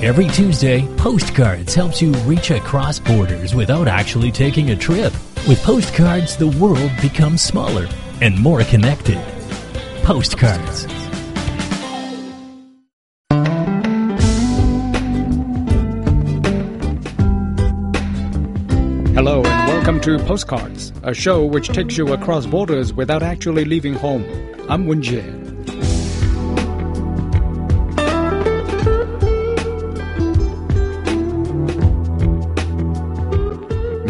Every Tuesday, Postcards helps you reach across borders without actually taking a trip. With Postcards, the world becomes smaller and more connected. Postcards. Hello and welcome to Postcards, a show which takes you across borders without actually leaving home. I'm Wen Jie.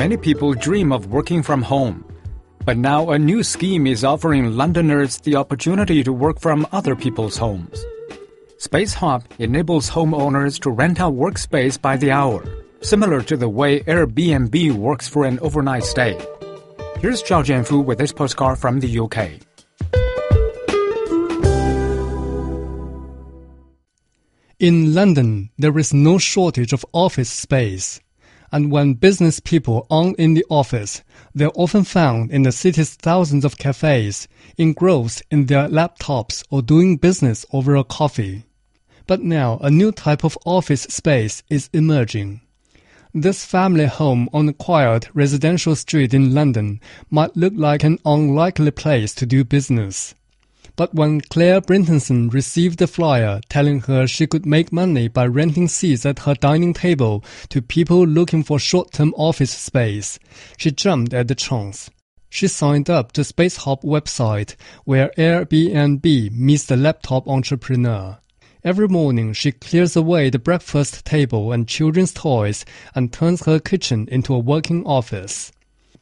Many people dream of working from home. But now a new scheme is offering Londoners the opportunity to work from other people's homes. Space Hop enables homeowners to rent out workspace by the hour, similar to the way Airbnb works for an overnight stay. Here's Zhao Jianfu with this postcard from the UK. In London, there is no shortage of office space. And when business people aren't in the office, they're often found in the city's thousands of cafes, engrossed in their laptops or doing business over a coffee. But now a new type of office space is emerging. This family home on a quiet residential street in London might look like an unlikely place to do business. But when Claire Brintonson received the flyer telling her she could make money by renting seats at her dining table to people looking for short-term office space, she jumped at the chance. She signed up to SpaceHop website where Airbnb meets the laptop entrepreneur. Every morning she clears away the breakfast table and children's toys and turns her kitchen into a working office.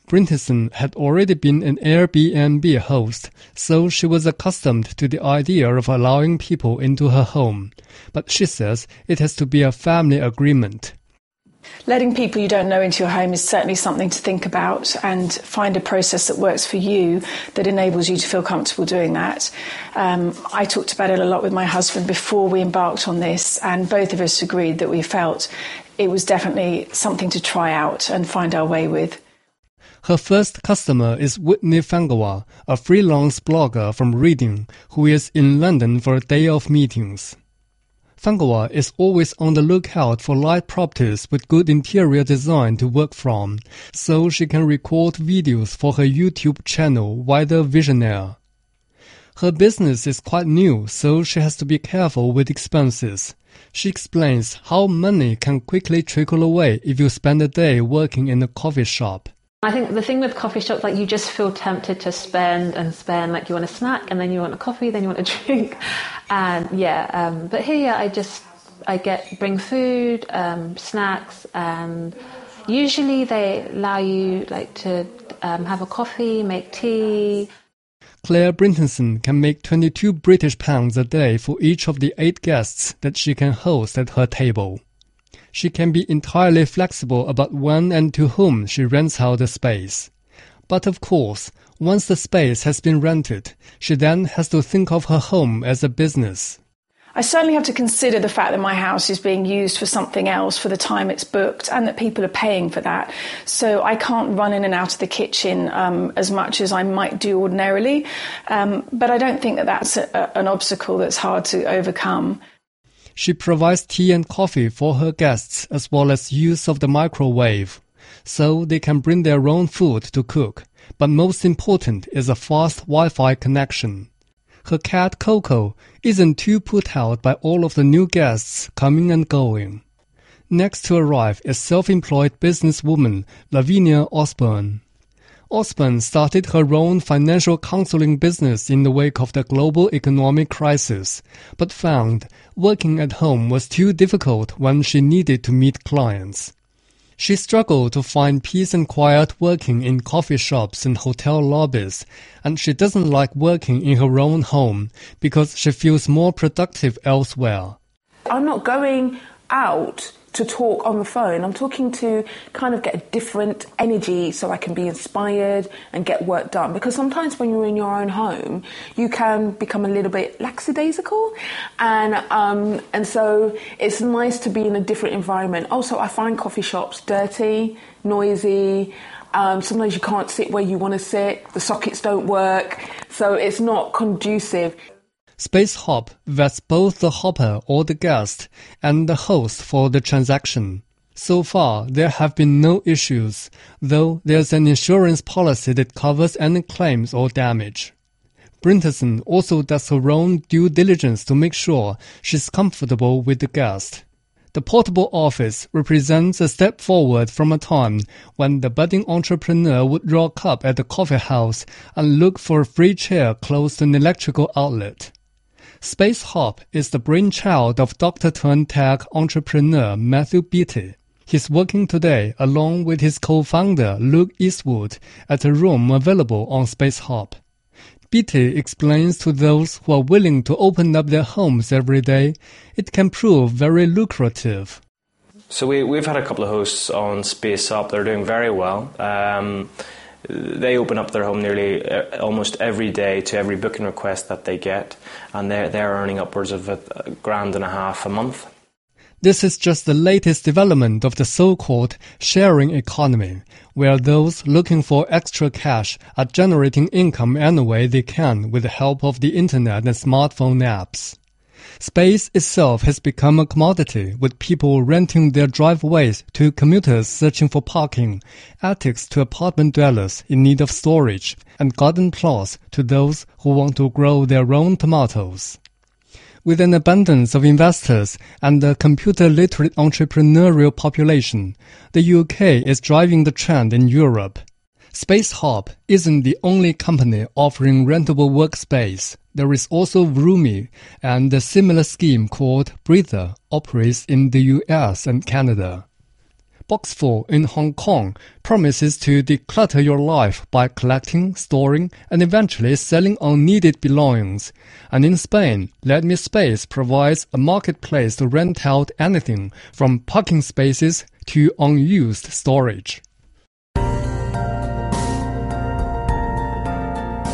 Brintonson had already been an Airbnb host, so she was accustomed to the idea of allowing people into her home. But she says it has to be a family agreement. Letting people you don't know into your home is certainly something to think about and find a process that works for you that enables you to feel comfortable doing that. Um, I talked about it a lot with my husband before we embarked on this, and both of us agreed that we felt it was definitely something to try out and find our way with. Her first customer is Whitney Fangawa, a freelance blogger from Reading who is in London for a day of meetings. Fangawa is always on the lookout for light properties with good interior design to work from, so she can record videos for her YouTube channel Wider Visionaire. Her business is quite new, so she has to be careful with expenses. She explains how money can quickly trickle away if you spend a day working in a coffee shop. I think the thing with coffee shops, like you just feel tempted to spend and spend. Like you want a snack, and then you want a coffee, then you want a drink, and yeah. Um, but here, I just I get bring food, um, snacks, and usually they allow you like to um, have a coffee, make tea. Claire Brintonson can make 22 British pounds a day for each of the eight guests that she can host at her table she can be entirely flexible about when and to whom she rents out the space. But of course, once the space has been rented, she then has to think of her home as a business. I certainly have to consider the fact that my house is being used for something else for the time it's booked and that people are paying for that. So I can't run in and out of the kitchen um, as much as I might do ordinarily. Um, but I don't think that that's a, an obstacle that's hard to overcome. She provides tea and coffee for her guests as well as use of the microwave, so they can bring their own food to cook. But most important is a fast Wi-Fi connection. Her cat Coco isn't too put out by all of the new guests coming and going. Next to arrive is self-employed businesswoman Lavinia Osborne. Osborne started her own financial counseling business in the wake of the global economic crisis, but found working at home was too difficult when she needed to meet clients. She struggled to find peace and quiet working in coffee shops and hotel lobbies, and she doesn't like working in her own home because she feels more productive elsewhere. I'm not going out to talk on the phone. I'm talking to kind of get a different energy so I can be inspired and get work done. Because sometimes when you're in your own home, you can become a little bit lackadaisical. And, um, and so it's nice to be in a different environment. Also, I find coffee shops dirty, noisy. Um, sometimes you can't sit where you want to sit. The sockets don't work. So it's not conducive. Space Hop vets both the hopper or the guest and the host for the transaction. So far, there have been no issues, though there's an insurance policy that covers any claims or damage. Brintonson also does her own due diligence to make sure she's comfortable with the guest. The portable office represents a step forward from a time when the budding entrepreneur would rock up at the coffee house and look for a free chair close to an electrical outlet. Space Hop is the brainchild of Dr. turned tech entrepreneur Matthew Beatty. He's working today along with his co-founder Luke Eastwood at a room available on Space Hop. Beatty explains to those who are willing to open up their homes every day, it can prove very lucrative. So we, we've had a couple of hosts on Space Hop. They're doing very well. Um, they open up their home nearly uh, almost every day to every booking request that they get, and they're, they're earning upwards of a, grand and a half a month. This is just the latest development of the so-called sharing economy, where those looking for extra cash are generating income any way they can with the help of the internet and smartphone apps. Space itself has become a commodity, with people renting their driveways to commuters searching for parking, attics to apartment dwellers in need of storage, and garden plots to those who want to grow their own tomatoes. With an abundance of investors and a computer literate entrepreneurial population, the UK is driving the trend in Europe. Space Hop isn't the only company offering rentable workspace. There is also Vrumi, and a similar scheme called Breather operates in the US and Canada. Boxful in Hong Kong promises to declutter your life by collecting, storing, and eventually selling unneeded belongings. And in Spain, Let Me Space provides a marketplace to rent out anything from parking spaces to unused storage.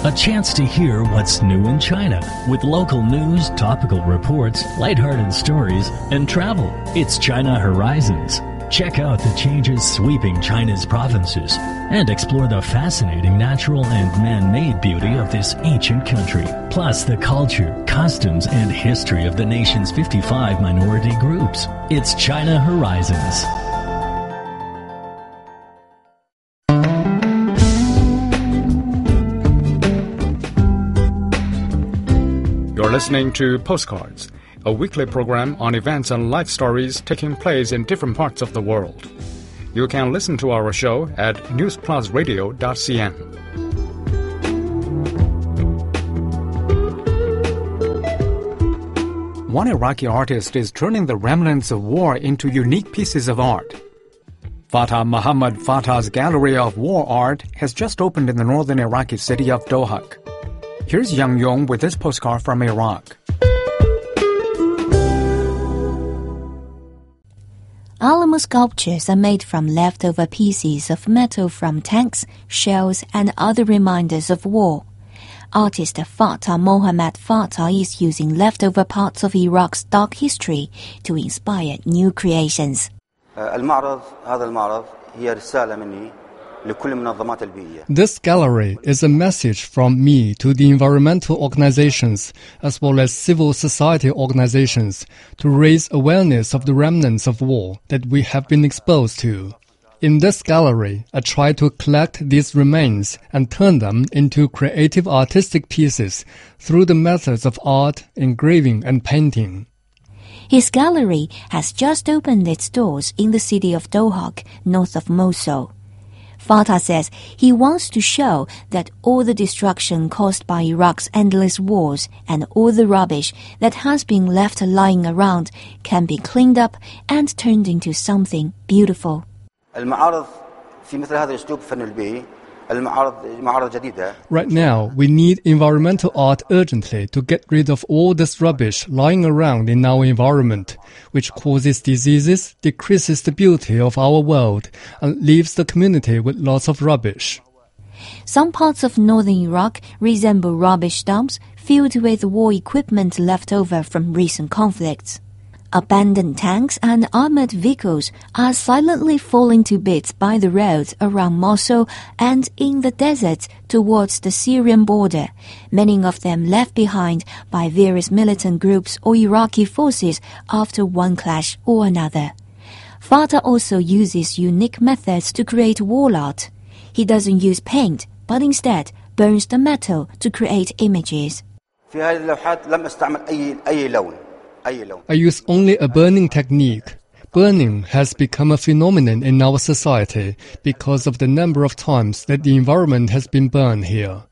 A chance to hear what's new in China with local news, topical reports, lighthearted stories, and travel. It's China Horizons. Check out the changes sweeping China's provinces and explore the fascinating natural and man-made beauty of this ancient country, plus the culture, customs, and history of the nation's 55 minority groups. It's China Horizons. Listening to Postcards a weekly program on events and life stories taking place in different parts of the world. You can listen to our show at newsplusradio.cn. One Iraqi artist is turning the remnants of war into unique pieces of art. Fatah Muhammad Fatah's Gallery of War Art has just opened in the northern Iraqi city of Dohuk. Here's Yang Yong with this postcard from Iraq. Alamo sculptures are made from leftover pieces of metal from tanks, shells, and other reminders of war. Artist Fatah Mohammad Fatah is using leftover parts of Iraq's dark history to inspire new creations. المعرض هذا المعرض هي رسالة مني this gallery is a message from me to the environmental organizations as well as civil society organizations to raise awareness of the remnants of war that we have been exposed to. In this gallery, I try to collect these remains and turn them into creative artistic pieces through the methods of art, engraving, and painting. His gallery has just opened its doors in the city of Dohuk, north of Mosul. Fatah says he wants to show that all the destruction caused by Iraq's endless wars and all the rubbish that has been left lying around can be cleaned up and turned into something beautiful. المعارض في مثل هذا الاسلوب الفن البيئي Right now, we need environmental art urgently to get rid of all this rubbish lying around in our environment, which causes diseases, decreases the beauty of our world, and leaves the community with lots of rubbish. Some parts of northern Iraq resemble rubbish dumps filled with war equipment left over from recent conflicts. Abandoned tanks and armored vehicles are silently falling to bits by the roads around Mosul and in the deserts towards the Syrian border, many of them left behind by various militant groups or Iraqi forces after one clash or another. Fatah also uses unique methods to create wall art. He doesn't use paint, but instead burns the metal to create images. في هذه اللوحات لم استعمل اي اي لون اي لون I use only a burning technique. Burning has become a phenomenon in our society because of the number of times that the environment has been burned here.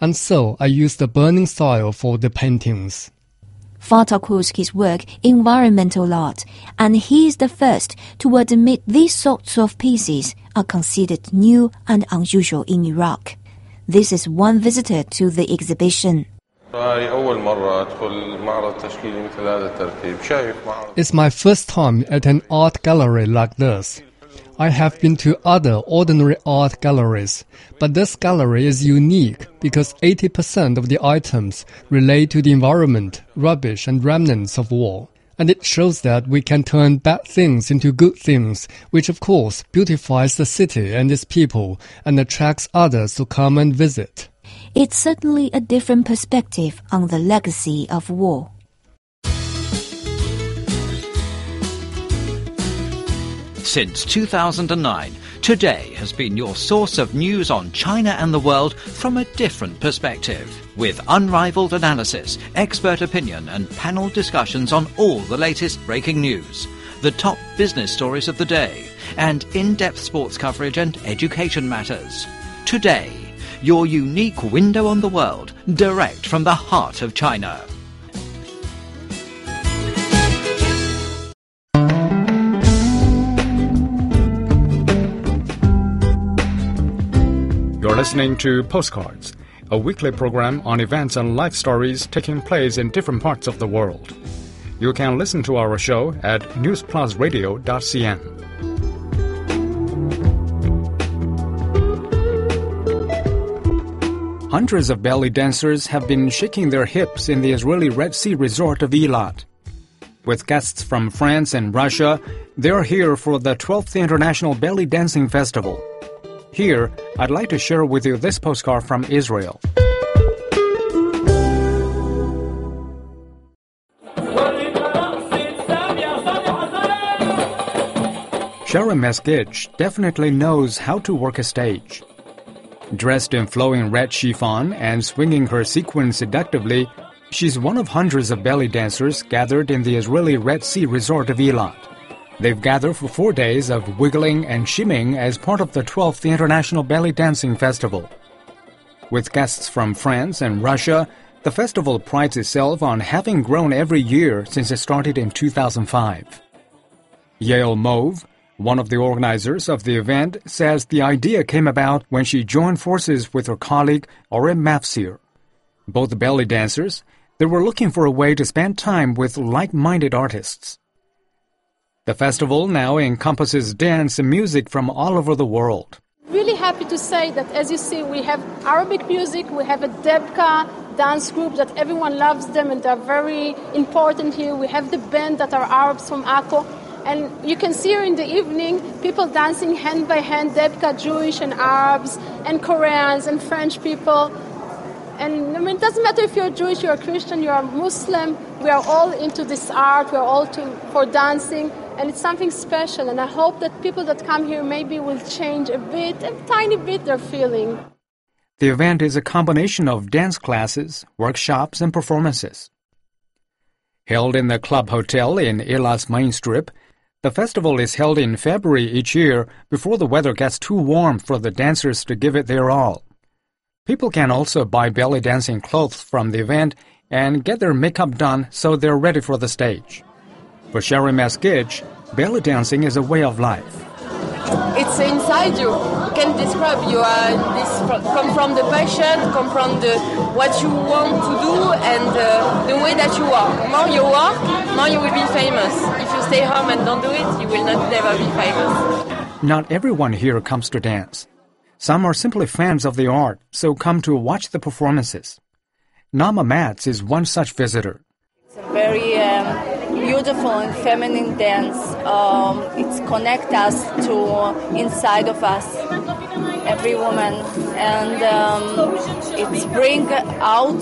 And so I use the burning style for the paintings. Fatah calls his work environmental art, and he is the first to admit these sorts of pieces are considered new and unusual in Iraq. This is one visitor to the exhibition. It's my first time at an art gallery like this. I have been to other ordinary art galleries, but this gallery is unique because 80% of the items relate to the environment, rubbish, and remnants of war. And it shows that we can turn bad things into good things, which of course beautifies the city and its people and attracts others to come and visit. It's certainly a different perspective on the legacy of war. Since 2009, Today has been your source of news on China and the world from a different perspective, with unrivaled analysis, expert opinion, and panel discussions on all the latest breaking news, the top business stories of the day, and in depth sports coverage and education matters. Today, your unique window on the world, direct from the heart of China. You're listening to Postcards, a weekly program on events and life stories taking place in different parts of the world. You can listen to our show at newsplusradio.cn. Hundreds of belly dancers have been shaking their hips in the Israeli Red Sea resort of Eilat. With guests from France and Russia, they're here for the 12th International Belly Dancing Festival. Here, I'd like to share with you this postcard from Israel. Sharon Meskich definitely knows how to work a stage. Dressed in flowing red chiffon and swinging her sequins seductively, she's one of hundreds of belly dancers gathered in the Israeli Red Sea resort of Eilat. They've gathered for four days of wiggling and shimming as part of the 12th International Belly Dancing Festival. With guests from France and Russia, the festival prides itself on having grown every year since it started in 2005. Yale Mauve, one of the organizers of the event, says the idea came about when she joined forces with her colleague Orem Mafsir. Both belly dancers, they were looking for a way to spend time with like-minded artists. The festival now encompasses dance and music from all over the world. Really happy to say that, as you see, we have Arabic music, we have a Debka dance group that everyone loves them and they're very important here. We have the band that are Arabs from Akko. And you can see here in the evening people dancing hand by hand, Debka, Jewish and Arabs, and Koreans and French people. And I mean, it doesn't matter if you're Jewish, you're a Christian, you're a Muslim. We are all into this art. We are all to, for dancing, and it's something special. And I hope that people that come here maybe will change a bit, a tiny bit, their feeling. The event is a combination of dance classes, workshops, and performances. Held in the Club Hotel in Eilat's main strip, the festival is held in February each year before the weather gets too warm for the dancers to give it their all. People can also buy belly dancing clothes from the event and get their makeup done so they're ready for the stage. For Sherry Maskich, belly dancing is a way of life. It's inside you. You can describe you are come from the passion, come from the what you want to do, and uh, the way that you work. More you work, more you will be famous. If stay home and don't do it, you will not never be famous. Not everyone here comes to dance. Some are simply fans of the art, so come to watch the performances. Nama Mats is one such visitor. It's a very um, beautiful and feminine dance. Um, it's connect us to inside of us, every woman, and um, it's bring out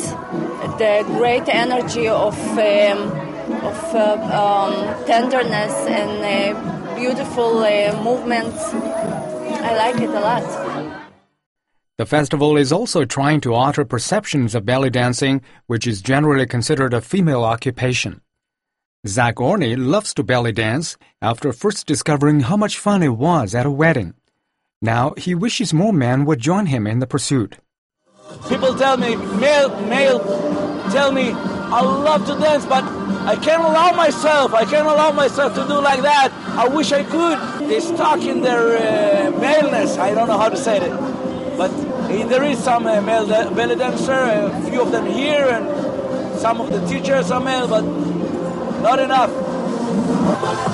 the great energy of um, of uh, um, tenderness and uh, beautiful uh, movements. I like it a lot. The festival is also trying to alter perceptions of belly dancing, which is generally considered a female occupation. Zach Orney loves to belly dance after first discovering how much fun it was at a wedding. Now he wishes more men would join him in the pursuit. People tell me, male, male, tell me, I love to dance, but I can't allow myself. I can't allow myself to do like that. I wish I could. They stuck in their uh, maleness. I don't know how to say it, but there is some uh, male belly dancer. A few of them here, and some of the teachers are male, but not enough.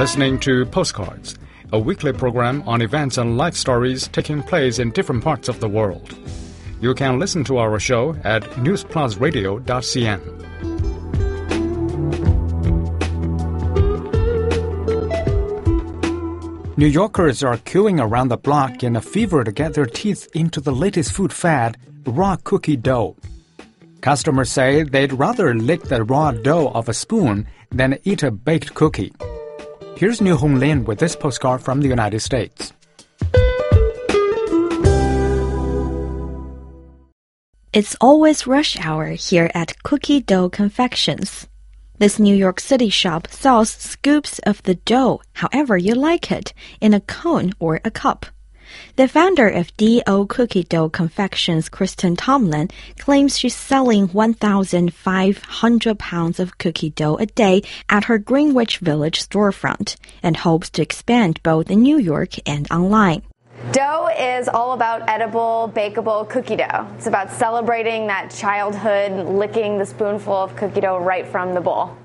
listening to Postcards, a weekly program on events and life stories taking place in different parts of the world. You can listen to our show at newsplusradio.cn. New Yorkers are queuing around the block in a fever to get their teeth into the latest food fad, raw cookie dough. Customers say they'd rather lick the raw dough off a spoon than eat a baked cookie. Here's New Hong Lin with this postcard from the United States. It's always rush hour here at Cookie Dough Confections. This New York City shop sells scoops of the dough, however you like it, in a cone or a cup. The founder of D.O. Cookie Dough Confections, Kristen Tomlin, claims she's selling 1,500 pounds of cookie dough a day at her Greenwich Village storefront and hopes to expand both in New York and online. Dough is all about edible, bakeable cookie dough. It's about celebrating that childhood, licking the spoonful of cookie dough right from the bowl.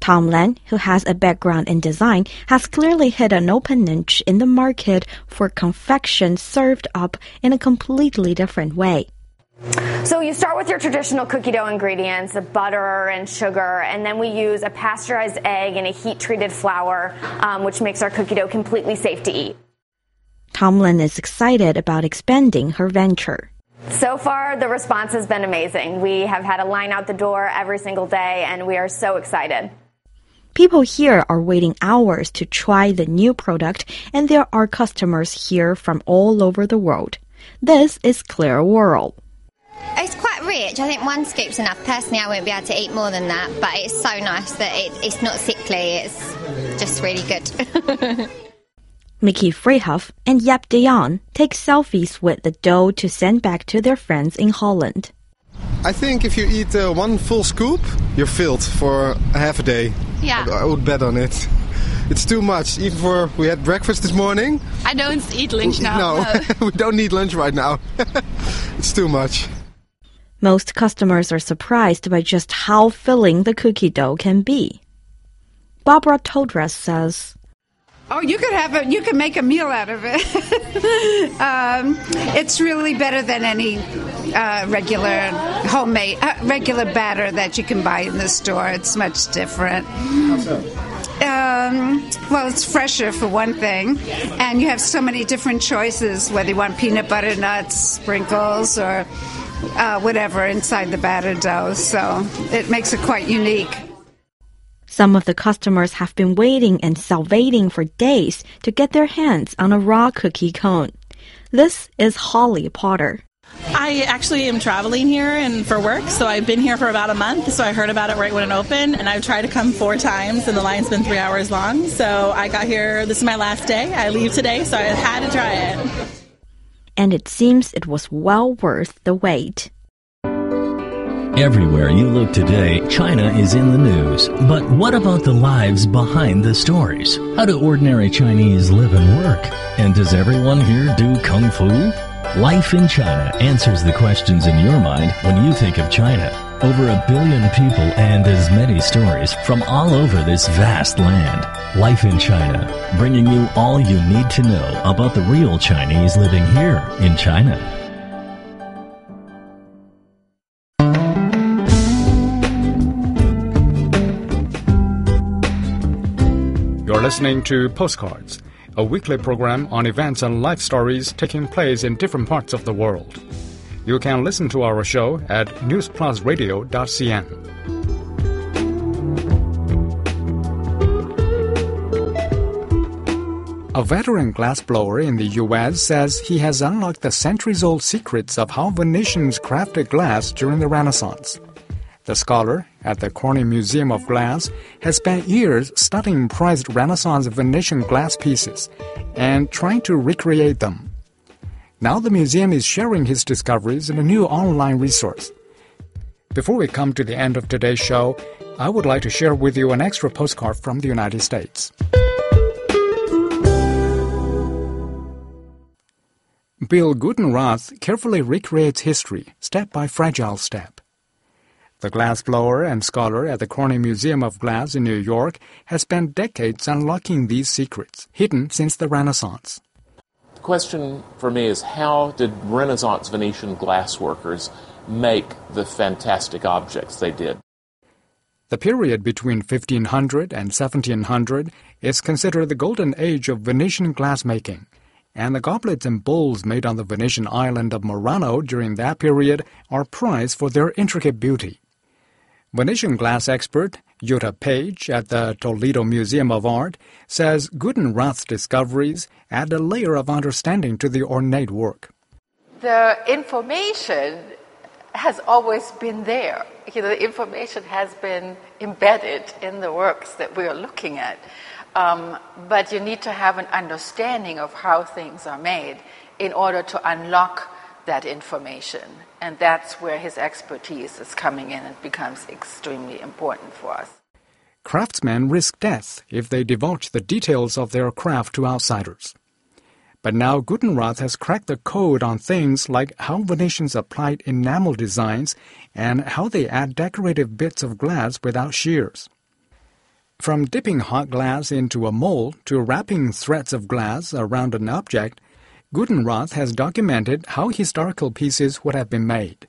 Tomlin, who has a background in design, has clearly hit an open niche in the market for confection served up in a completely different way. So you start with your traditional cookie dough ingredients, the butter and sugar, and then we use a pasteurized egg and a heat-treated flour, um, which makes our cookie dough completely safe to eat. Tomlin is excited about expanding her venture. So far, the response has been amazing. We have had a line out the door every single day, and we are so excited. People here are waiting hours to try the new product, and there are customers here from all over the world. This is Claire Worrell. It's quite rich. I think one scoop's enough. Personally, I won't be able to eat more than that, but it's so nice that it, it's not sickly. It's just really good. Mickey Freehoff and Yap Dion take selfies with the dough to send back to their friends in Holland. I think if you eat uh, one full scoop, you're filled for half a day. Yeah. I, I would bet on it. It's too much. Even for we had breakfast this morning. I don't eat lunch now. No, no. we don't need lunch right now. it's too much. Most customers are surprised by just how filling the cookie dough can be. Barbara Todress says, Oh, you could have a you can make a meal out of it. um, it's really better than any uh, regular homemade uh, regular batter that you can buy in the store. It's much different. Um, well, it's fresher for one thing, and you have so many different choices whether you want peanut butter, nuts, sprinkles, or uh, whatever inside the batter dough. So it makes it quite unique. Some of the customers have been waiting and salivating for days to get their hands on a raw cookie cone. This is Holly Potter. I actually am traveling here and for work, so I've been here for about a month. So I heard about it right when it opened, and I've tried to come four times, and the line's been three hours long. So I got here. This is my last day. I leave today, so I had to try it. And it seems it was well worth the wait. Everywhere you look today, China is in the news. But what about the lives behind the stories? How do ordinary Chinese live and work? And does everyone here do kung fu? Life in China answers the questions in your mind when you think of China. Over a billion people and as many stories from all over this vast land. Life in China, bringing you all you need to know about the real Chinese living here in China. Listening to Postcards, a weekly program on events and life stories taking place in different parts of the world. You can listen to our show at newsplusradio.cn. A veteran glassblower in the U.S. says he has unlocked the centuries old secrets of how Venetians crafted glass during the Renaissance. The scholar at the Corning Museum of Glass has spent years studying prized Renaissance Venetian glass pieces and trying to recreate them. Now the museum is sharing his discoveries in a new online resource. Before we come to the end of today's show, I would like to share with you an extra postcard from the United States. Bill Gudenrath carefully recreates history, step by fragile step. The glassblower and scholar at the Corning Museum of Glass in New York has spent decades unlocking these secrets, hidden since the Renaissance. The question for me is how did Renaissance Venetian glassworkers make the fantastic objects they did? The period between 1500 and 1700 is considered the golden age of Venetian glassmaking, and the goblets and bowls made on the Venetian island of Murano during that period are prized for their intricate beauty. Venetian glass expert Jutta Page at the Toledo Museum of Art says Gudenrath's discoveries add a layer of understanding to the ornate work. The information has always been there. You know, the information has been embedded in the works that we are looking at. Um, but you need to have an understanding of how things are made in order to unlock that information. And that's where his expertise is coming in and becomes extremely important for us. Craftsmen risk death if they divulge the details of their craft to outsiders. But now Gudenrath has cracked the code on things like how Venetians applied enamel designs and how they add decorative bits of glass without shears. From dipping hot glass into a mold to wrapping threads of glass around an object, Gudenrath has documented how historical pieces would have been made.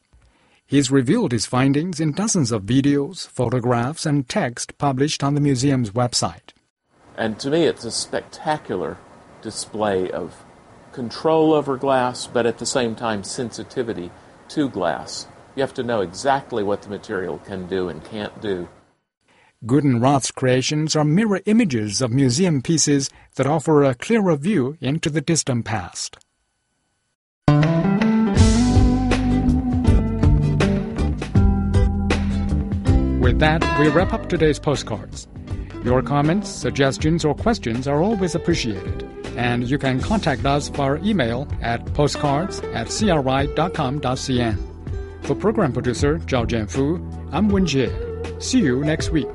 He's revealed his findings in dozens of videos, photographs, and text published on the museum's website. And to me, it's a spectacular display of control over glass, but at the same time, sensitivity to glass. You have to know exactly what the material can do and can't do. Gudenrath's creations are mirror images of museum pieces that offer a clearer view into the distant past. With that, we wrap up today's postcards. Your comments, suggestions, or questions are always appreciated, and you can contact us via email at postcards at cri.com.cn. For program producer Zhao Jianfu, I'm Wen Jie. See you next week.